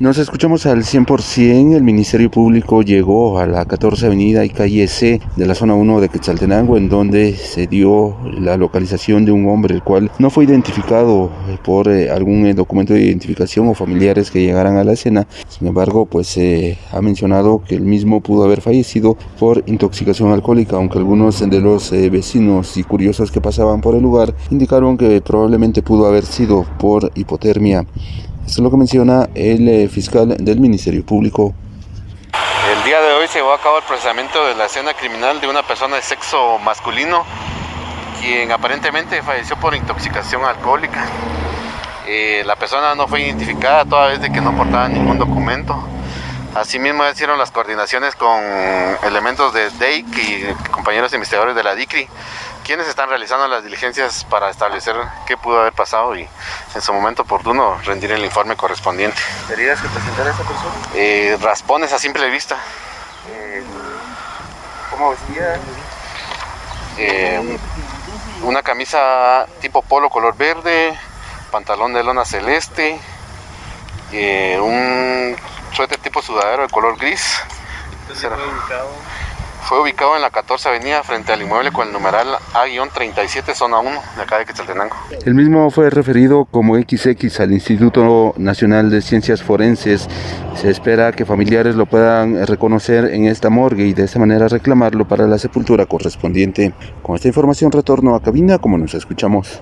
Nos escuchamos al 100%. El Ministerio Público llegó a la 14 Avenida y calle C de la zona 1 de Quetzaltenango, en donde se dio la localización de un hombre, el cual no fue identificado por eh, algún eh, documento de identificación o familiares que llegaran a la escena. Sin embargo, pues se eh, ha mencionado que el mismo pudo haber fallecido por intoxicación alcohólica, aunque algunos de los vecinos y curiosos que pasaban por el lugar indicaron que probablemente pudo haber sido por hipotermia. Esto es lo que menciona el eh, fiscal del Ministerio Público. El día de hoy se llevó a cabo el procesamiento de la escena criminal de una persona de sexo masculino, quien aparentemente falleció por intoxicación alcohólica. Eh, la persona no fue identificada toda vez de que no portaba ningún documento. Asimismo hicieron las coordinaciones con elementos de DEIC y compañeros investigadores de la DICRI quienes están realizando las diligencias para establecer qué pudo haber pasado y en su momento oportuno rendir el informe correspondiente. ¿Heridas que presentara esta persona? Eh, raspones a simple vista. Eh, ¿Cómo vestía? Eh, una camisa tipo polo color verde, pantalón de lona celeste, un suéter tipo sudadero de color gris. ¿Dónde fue ubicado? Fue ubicado en la 14 Avenida frente al inmueble con el numeral A-37 zona 1 de acá de Quetzaltenango. El mismo fue referido como XX al Instituto Nacional de Ciencias Forenses. Se espera que familiares lo puedan reconocer en esta morgue y de esta manera reclamarlo para la sepultura correspondiente. Con esta información retorno a cabina como nos escuchamos.